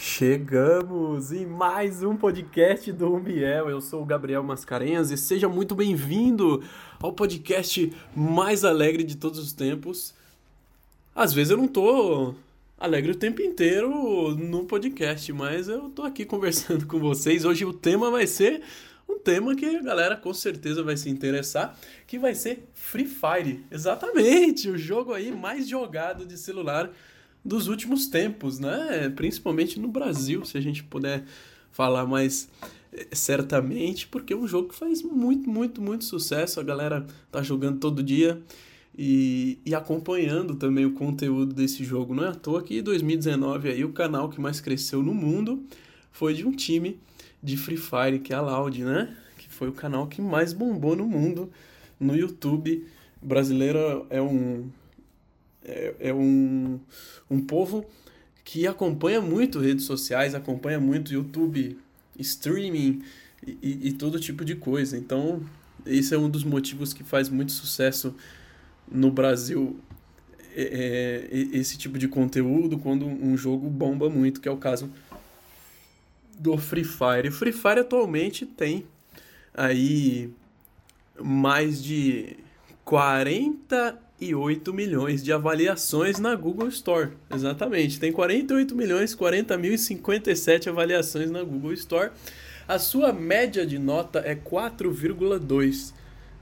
Chegamos em mais um podcast do Umbiel. Eu sou o Gabriel Mascarenhas e seja muito bem-vindo ao podcast mais alegre de todos os tempos. Às vezes eu não tô alegre o tempo inteiro no podcast, mas eu tô aqui conversando com vocês. Hoje o tema vai ser um tema que a galera com certeza vai se interessar, que vai ser Free Fire. Exatamente, o jogo aí mais jogado de celular dos últimos tempos, né? Principalmente no Brasil, se a gente puder falar mais eh, certamente, porque é um jogo que faz muito, muito, muito sucesso. A galera tá jogando todo dia e, e acompanhando também o conteúdo desse jogo. Não é à toa que em 2019 aí o canal que mais cresceu no mundo foi de um time de Free Fire, que é a Loud, né? Que foi o canal que mais bombou no mundo no YouTube. Brasileiro é um é, é um, um povo que acompanha muito redes sociais, acompanha muito YouTube, streaming e, e, e todo tipo de coisa. Então, esse é um dos motivos que faz muito sucesso no Brasil é, é, esse tipo de conteúdo quando um jogo bomba muito, que é o caso do Free Fire. O Free Fire atualmente tem aí mais de 40 48 milhões de avaliações na Google Store. Exatamente, tem 48 milhões, 40 mil e 57 avaliações na Google Store. A sua média de nota é 4,2.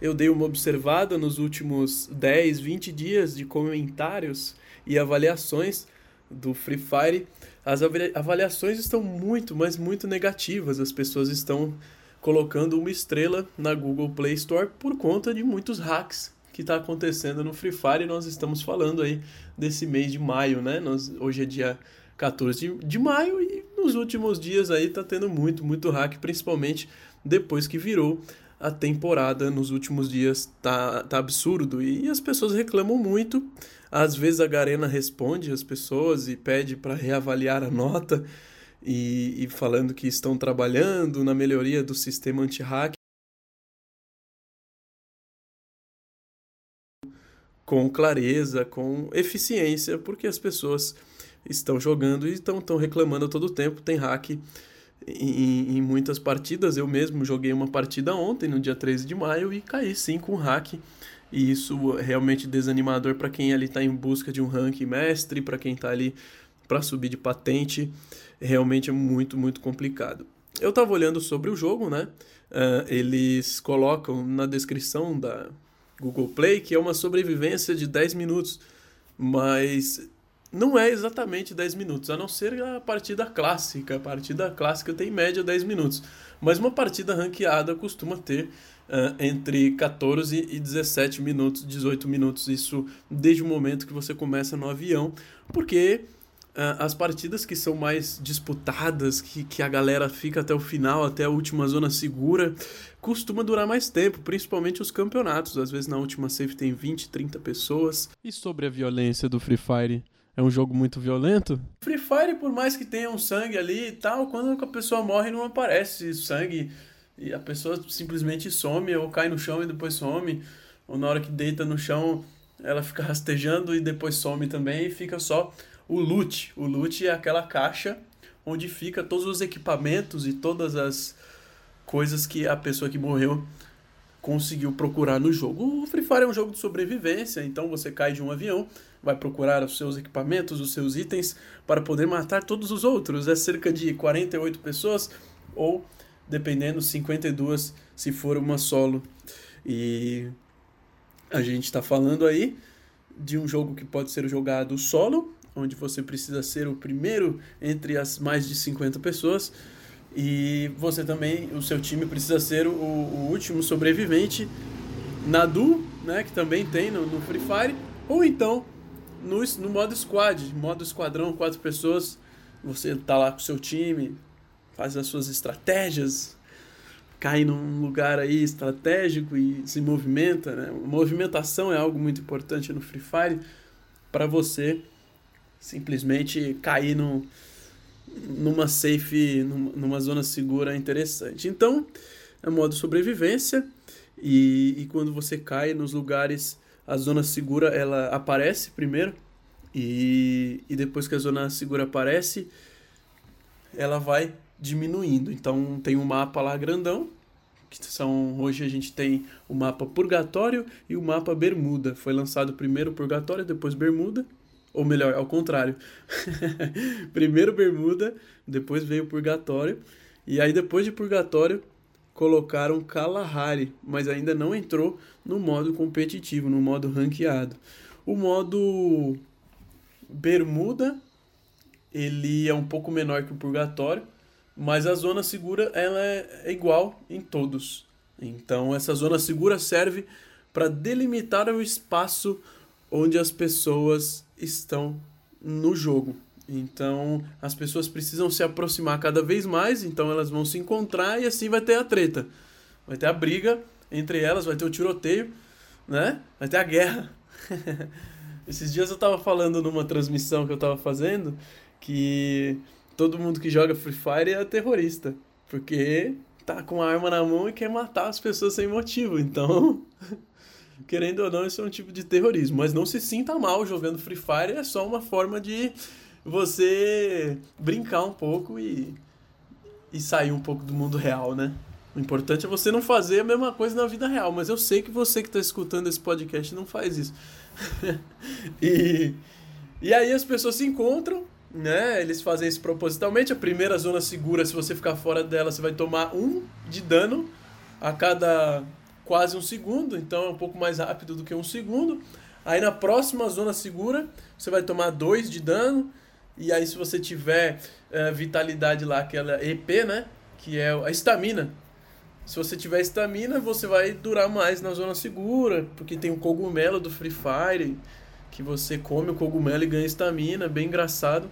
Eu dei uma observada nos últimos 10, 20 dias de comentários e avaliações do Free Fire. As avaliações estão muito, mas muito negativas. As pessoas estão colocando uma estrela na Google Play Store por conta de muitos hacks que está acontecendo no Free Fire. E nós estamos falando aí desse mês de maio, né? Nós, hoje é dia 14 de, de maio e nos últimos dias aí tá tendo muito, muito hack, principalmente depois que virou a temporada nos últimos dias tá, tá absurdo e as pessoas reclamam muito. Às vezes a Garena responde as pessoas e pede para reavaliar a nota e, e falando que estão trabalhando na melhoria do sistema anti-hack. Com clareza, com eficiência, porque as pessoas estão jogando e estão, estão reclamando todo tempo. Tem hack em, em, muitas partidas. Eu mesmo joguei uma partida ontem, no dia 13 de maio, e caí sim com hack. E isso é realmente desanimador para quem ali está em busca de um rank mestre, para quem está ali para subir de patente. Realmente é muito, muito complicado. Eu estava olhando sobre o jogo, né? Uh, eles colocam na descrição da, Google Play, que é uma sobrevivência de 10 minutos, mas não é exatamente 10 minutos, a não ser a partida clássica. A partida clássica tem em média 10 minutos, mas uma partida ranqueada costuma ter uh, entre 14 e 17 minutos, 18 minutos, isso desde o momento que você começa no avião, porque as partidas que são mais disputadas, que, que a galera fica até o final, até a última zona segura, costuma durar mais tempo, principalmente os campeonatos. Às vezes na última save tem 20, 30 pessoas. E sobre a violência do Free Fire? É um jogo muito violento? Free Fire, por mais que tenha um sangue ali e tal, quando a pessoa morre não aparece sangue e a pessoa simplesmente some ou cai no chão e depois some. Ou na hora que deita no chão, ela fica rastejando e depois some também e fica só o loot. O loot é aquela caixa onde fica todos os equipamentos e todas as coisas que a pessoa que morreu conseguiu procurar no jogo. O Free Fire é um jogo de sobrevivência, então você cai de um avião, vai procurar os seus equipamentos, os seus itens para poder matar todos os outros. É cerca de 48 pessoas ou dependendo 52 se for uma solo. E a gente está falando aí de um jogo que pode ser jogado solo onde você precisa ser o primeiro entre as mais de 50 pessoas. E você também, o seu time precisa ser o, o último sobrevivente na duo, né, que também tem no, no Free Fire, ou então no, no modo squad, modo esquadrão, quatro pessoas, você tá lá com o seu time, faz as suas estratégias, cai num lugar aí estratégico e se movimenta, né? Movimentação é algo muito importante no Free Fire para você simplesmente cair no, numa safe, numa zona segura interessante. Então, é modo sobrevivência e, e quando você cai nos lugares, a zona segura ela aparece primeiro e, e depois que a zona segura aparece, ela vai diminuindo. Então tem um mapa lá grandão, que são hoje a gente tem o mapa Purgatório e o mapa Bermuda. Foi lançado primeiro Purgatório, depois Bermuda, ou melhor, ao contrário. primeiro Bermuda, depois veio Purgatório, e aí depois de Purgatório colocaram Kalahari, mas ainda não entrou no modo competitivo, no modo ranqueado. O modo Bermuda, ele é um pouco menor que o Purgatório, mas a zona segura ela é igual em todos. Então essa zona segura serve para delimitar o espaço onde as pessoas estão no jogo. Então as pessoas precisam se aproximar cada vez mais, então elas vão se encontrar e assim vai ter a treta. Vai ter a briga entre elas, vai ter o tiroteio, né? Vai ter a guerra. Esses dias eu tava falando numa transmissão que eu tava fazendo que todo mundo que joga Free Fire é terrorista. Porque tá com a arma na mão e quer matar as pessoas sem motivo. Então, querendo ou não, isso é um tipo de terrorismo. Mas não se sinta mal jogando Free Fire, é só uma forma de você brincar um pouco e, e sair um pouco do mundo real, né? O importante é você não fazer a mesma coisa na vida real, mas eu sei que você que está escutando esse podcast não faz isso. e, e aí as pessoas se encontram né? Eles fazem isso propositalmente. A primeira zona segura, se você ficar fora dela, você vai tomar um de dano a cada quase um segundo, então é um pouco mais rápido do que um segundo. Aí na próxima zona segura, você vai tomar dois de dano. E aí, se você tiver uh, vitalidade lá, aquela EP, né? Que é a estamina. Se você tiver estamina, você vai durar mais na zona segura, porque tem o cogumelo do Free Fire que você come o cogumelo e ganha estamina, bem engraçado.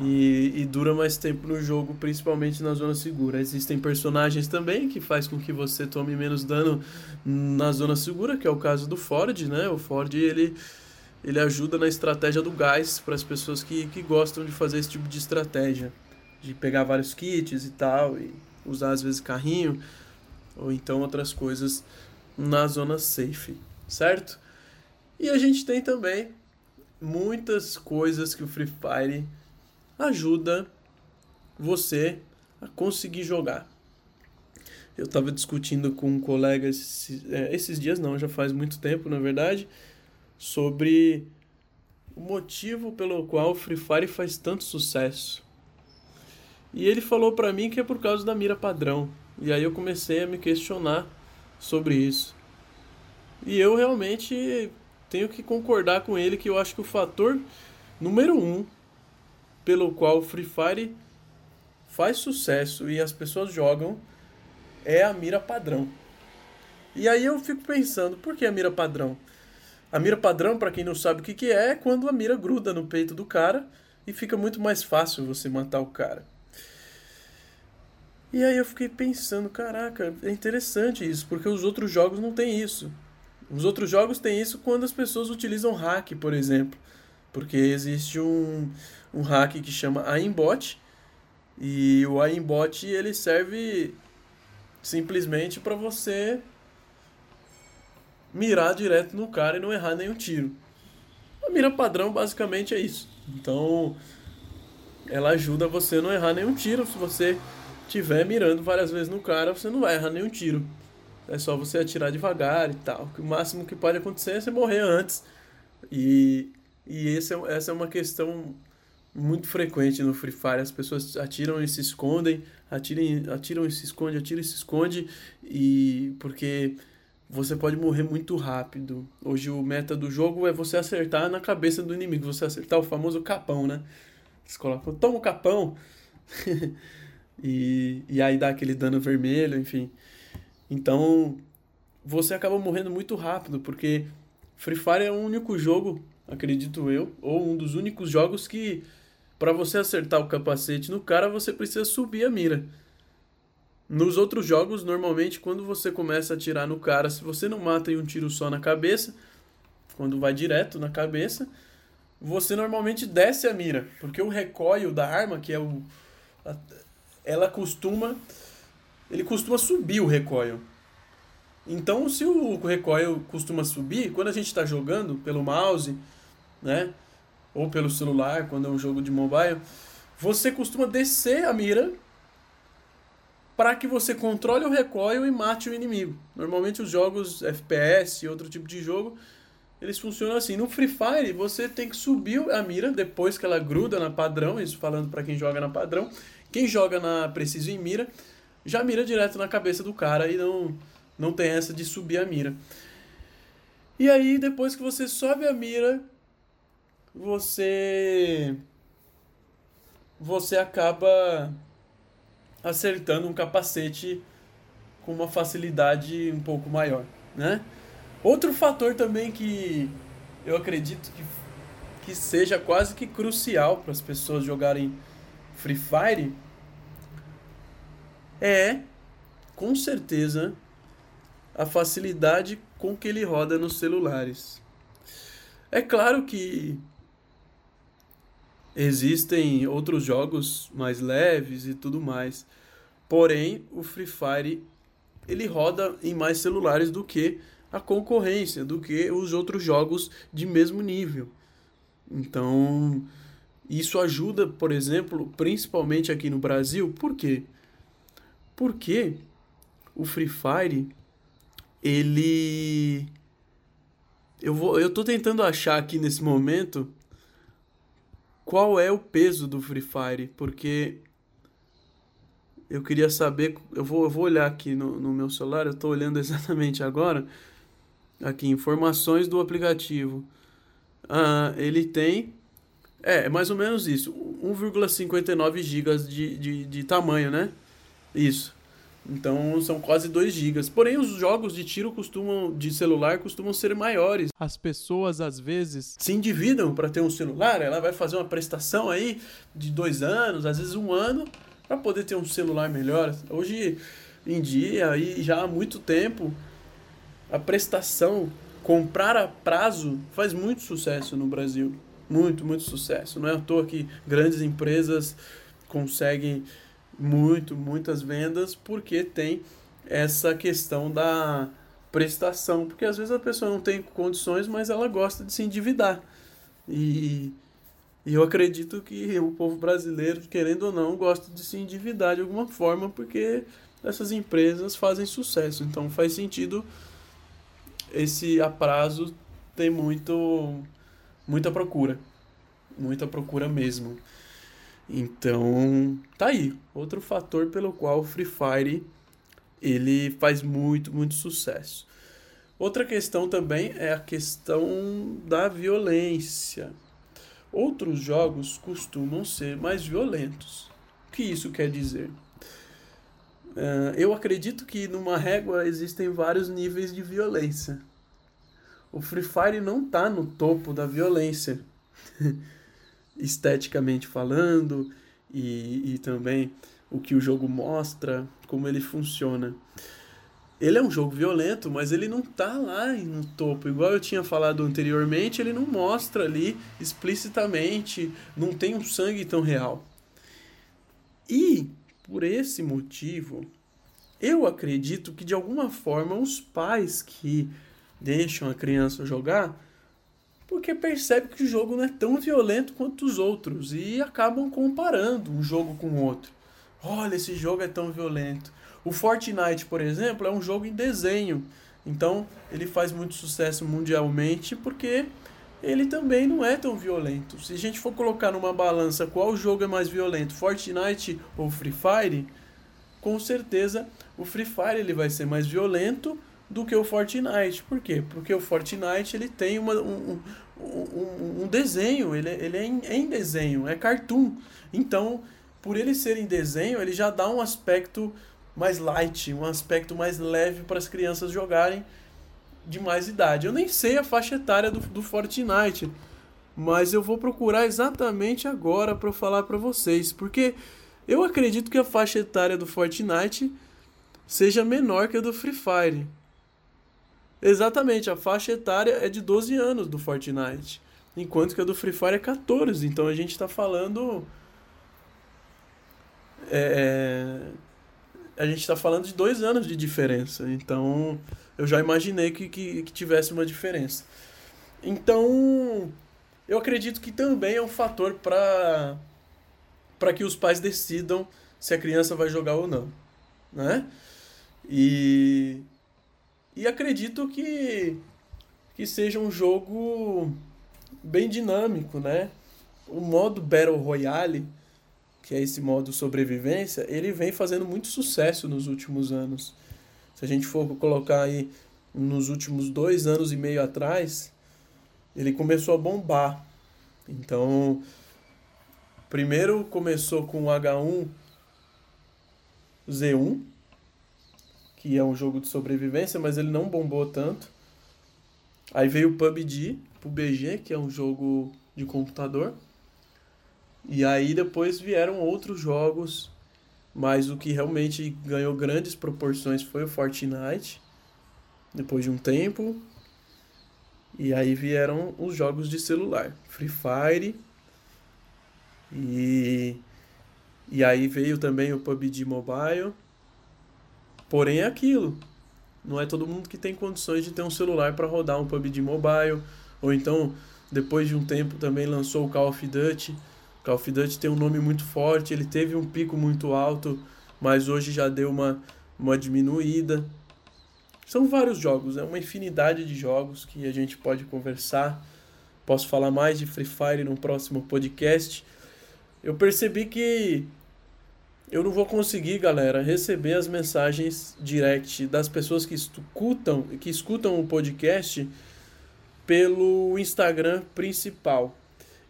E, e, dura mais tempo no jogo, principalmente na zona segura. Existem personagens também que faz com que você tome menos dano na zona segura, que é o caso do Ford, né? O Ford ele, ele ajuda na estratégia do gás para as pessoas que, que gostam de fazer esse tipo de estratégia, de pegar vários kits e tal, e usar às vezes carrinho, ou então outras coisas na zona safe, certo? E a gente tem também muitas coisas que o Free Fire ajuda você a conseguir jogar. Eu estava discutindo com um colega esses, é, esses dias, não, já faz muito tempo, na verdade, sobre o motivo pelo qual o Free Fire faz tanto sucesso. E ele falou para mim que é por causa da mira padrão. E aí eu comecei a me questionar sobre isso. E eu realmente tenho que concordar com ele que eu acho que o fator número um pelo qual o Free Fire faz sucesso e as pessoas jogam é a mira padrão. E aí eu fico pensando, por que a mira padrão? A mira padrão, para quem não sabe o que, que é, é quando a mira gruda no peito do cara e fica muito mais fácil você matar o cara. E aí eu fiquei pensando, caraca, é interessante isso, porque os outros jogos não tem isso. Os outros jogos têm isso quando as pessoas utilizam hack, por exemplo. Porque existe um, um hack que chama aimbot. E o aimbot ele serve simplesmente para você mirar direto no cara e não errar nenhum tiro. A mira padrão basicamente é isso. Então, ela ajuda você a não errar nenhum tiro. Se você estiver mirando várias vezes no cara, você não vai errar nenhum tiro. É só você atirar devagar e tal. O máximo que pode acontecer é você morrer antes. E, e é, essa é uma questão muito frequente no Free Fire. As pessoas atiram e se escondem, atiram, atiram e se escondem, atiram e se escondem. E porque você pode morrer muito rápido. Hoje o meta do jogo é você acertar na cabeça do inimigo, você acertar o famoso capão, né? Eles colocam, toma o capão! e, e aí dá aquele dano vermelho, enfim. Então, você acaba morrendo muito rápido, porque Free Fire é o único jogo, acredito eu, ou um dos únicos jogos que para você acertar o capacete no cara, você precisa subir a mira. Nos outros jogos, normalmente, quando você começa a atirar no cara, se você não mata em um tiro só na cabeça, quando vai direto na cabeça, você normalmente desce a mira, porque o recoil da arma, que é o ela costuma ele costuma subir o recoil. Então, se o recoil costuma subir, quando a gente está jogando pelo mouse, né, ou pelo celular, quando é um jogo de mobile, você costuma descer a mira para que você controle o recoil e mate o inimigo. Normalmente os jogos FPS e outro tipo de jogo, eles funcionam assim. No Free Fire, você tem que subir a mira depois que ela gruda na padrão, isso falando para quem joga na padrão. Quem joga na preciso em mira, já mira direto na cabeça do cara e não não tem essa de subir a mira. E aí, depois que você sobe a mira, você você acaba acertando um capacete com uma facilidade um pouco maior, né? Outro fator também que eu acredito que, que seja quase que crucial para as pessoas jogarem Free Fire é, com certeza, a facilidade com que ele roda nos celulares. É claro que Existem outros jogos mais leves e tudo mais. Porém, o Free Fire ele roda em mais celulares do que a concorrência, do que os outros jogos de mesmo nível. Então, isso ajuda, por exemplo, principalmente aqui no Brasil. Por quê? Porque o Free Fire ele eu vou eu tô tentando achar aqui nesse momento qual é o peso do Free Fire, porque eu queria saber, eu vou, eu vou olhar aqui no, no meu celular, eu estou olhando exatamente agora, aqui, informações do aplicativo. Ah, ele tem, é, é mais ou menos isso, 1,59 GB de, de, de tamanho, né? Isso. Então são quase 2 GB. Porém, os jogos de tiro costumam de celular costumam ser maiores. As pessoas às vezes se endividam para ter um celular, ela vai fazer uma prestação aí de dois anos, às vezes um ano, para poder ter um celular melhor. Hoje em dia, e já há muito tempo, a prestação, comprar a prazo, faz muito sucesso no Brasil. Muito, muito sucesso. Não é à toa que grandes empresas conseguem muito, muitas vendas, porque tem essa questão da prestação, porque às vezes a pessoa não tem condições, mas ela gosta de se endividar. E, e eu acredito que o povo brasileiro, querendo ou não, gosta de se endividar de alguma forma, porque essas empresas fazem sucesso. Então faz sentido esse aprazo ter muito muita procura. Muita procura mesmo. Então, tá aí, outro fator pelo qual o Free Fire ele faz muito, muito sucesso. Outra questão também é a questão da violência. Outros jogos costumam ser mais violentos. O que isso quer dizer? Uh, eu acredito que numa régua existem vários níveis de violência. O Free Fire não está no topo da violência. esteticamente falando e, e também o que o jogo mostra, como ele funciona. Ele é um jogo violento, mas ele não tá lá no topo. Igual eu tinha falado anteriormente, ele não mostra ali explicitamente, não tem um sangue tão real. E por esse motivo, eu acredito que de alguma forma os pais que deixam a criança jogar porque percebe que o jogo não é tão violento quanto os outros e acabam comparando um jogo com o outro. Olha, esse jogo é tão violento. O Fortnite, por exemplo, é um jogo em desenho. Então, ele faz muito sucesso mundialmente porque ele também não é tão violento. Se a gente for colocar numa balança qual jogo é mais violento, Fortnite ou Free Fire, com certeza o Free Fire ele vai ser mais violento do que o Fortnite. Por quê? Porque o Fortnite ele tem uma, um, um, um desenho, ele, ele é em, é em desenho, é cartoon. Então, por ele ser em desenho, ele já dá um aspecto mais light, um aspecto mais leve para as crianças jogarem de mais idade. Eu nem sei a faixa etária do, do Fortnite, mas eu vou procurar exatamente agora para falar para vocês, porque eu acredito que a faixa etária do Fortnite seja menor que a do Free Fire. Exatamente, a faixa etária é de 12 anos do Fortnite, enquanto que a do Free Fire é 14. Então a gente está falando. É, é, a gente está falando de dois anos de diferença. Então eu já imaginei que, que, que tivesse uma diferença. Então eu acredito que também é um fator para para que os pais decidam se a criança vai jogar ou não, né? E e acredito que que seja um jogo bem dinâmico, né? O modo Battle Royale, que é esse modo sobrevivência, ele vem fazendo muito sucesso nos últimos anos. Se a gente for colocar aí nos últimos dois anos e meio atrás, ele começou a bombar. Então, primeiro começou com o H1Z1, que é um jogo de sobrevivência, mas ele não bombou tanto. Aí veio o PUBG, PUBG, que é um jogo de computador. E aí depois vieram outros jogos, mas o que realmente ganhou grandes proporções foi o Fortnite, depois de um tempo. E aí vieram os jogos de celular, Free Fire. E, e aí veio também o PUBG Mobile. Porém é aquilo. Não é todo mundo que tem condições de ter um celular para rodar um PUBG Mobile. Ou então, depois de um tempo, também lançou o Call of Duty. Call of Duty tem um nome muito forte, ele teve um pico muito alto, mas hoje já deu uma, uma diminuída. São vários jogos, é uma infinidade de jogos que a gente pode conversar. Posso falar mais de Free Fire no próximo podcast. Eu percebi que eu não vou conseguir, galera, receber as mensagens direct das pessoas que escutam, que escutam o podcast pelo Instagram principal.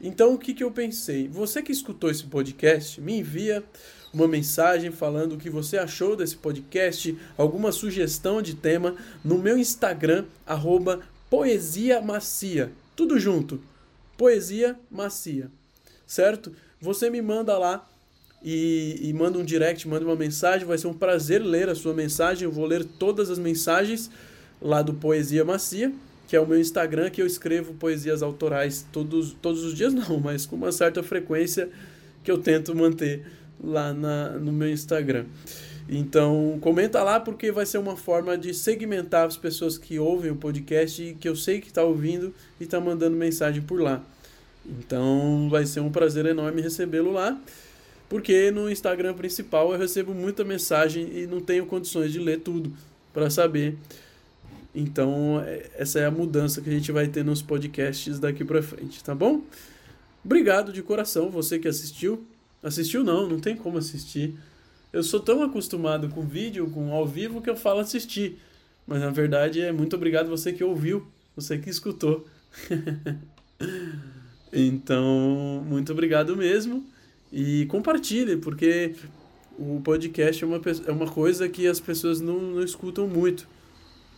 Então, o que, que eu pensei? Você que escutou esse podcast, me envia uma mensagem falando o que você achou desse podcast, alguma sugestão de tema no meu Instagram, arroba Poesia Macia. Tudo junto. Poesia Macia. Certo? Você me manda lá e, e manda um direct, manda uma mensagem. Vai ser um prazer ler a sua mensagem. Eu vou ler todas as mensagens lá do Poesia Macia que é o meu Instagram, que eu escrevo poesias autorais todos, todos os dias, não, mas com uma certa frequência que eu tento manter lá na, no meu Instagram. Então, comenta lá porque vai ser uma forma de segmentar as pessoas que ouvem o podcast e que eu sei que está ouvindo e está mandando mensagem por lá. Então, vai ser um prazer enorme recebê-lo lá, porque no Instagram principal eu recebo muita mensagem e não tenho condições de ler tudo para saber então, é, essa é a mudança que a gente vai ter nos podcasts daqui para frente, tá bom? Obrigado de coração, você que assistiu. Assistiu não, não tem como assistir. Eu sou tão acostumado com vídeo, com ao vivo, que eu falo assistir. Mas na verdade é muito obrigado você que ouviu, você que escutou. então, muito obrigado mesmo. E compartilhe, porque o podcast é uma, é uma coisa que as pessoas não, não escutam muito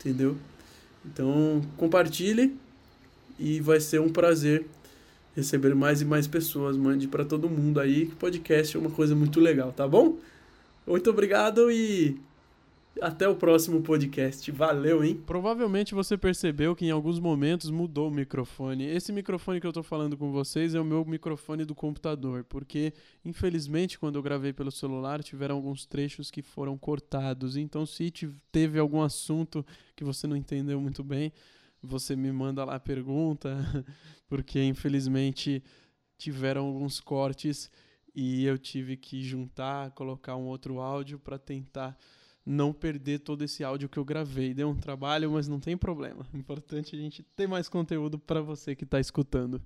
entendeu? Então, compartilhe e vai ser um prazer receber mais e mais pessoas. Mande para todo mundo aí que podcast é uma coisa muito legal, tá bom? Muito obrigado e até o próximo podcast. Valeu, hein? Provavelmente você percebeu que em alguns momentos mudou o microfone. Esse microfone que eu tô falando com vocês é o meu microfone do computador, porque infelizmente quando eu gravei pelo celular tiveram alguns trechos que foram cortados. Então se teve algum assunto que você não entendeu muito bem, você me manda lá a pergunta, porque infelizmente tiveram alguns cortes e eu tive que juntar, colocar um outro áudio para tentar não perder todo esse áudio que eu gravei. Deu um trabalho, mas não tem problema. Importante é a gente ter mais conteúdo para você que está escutando.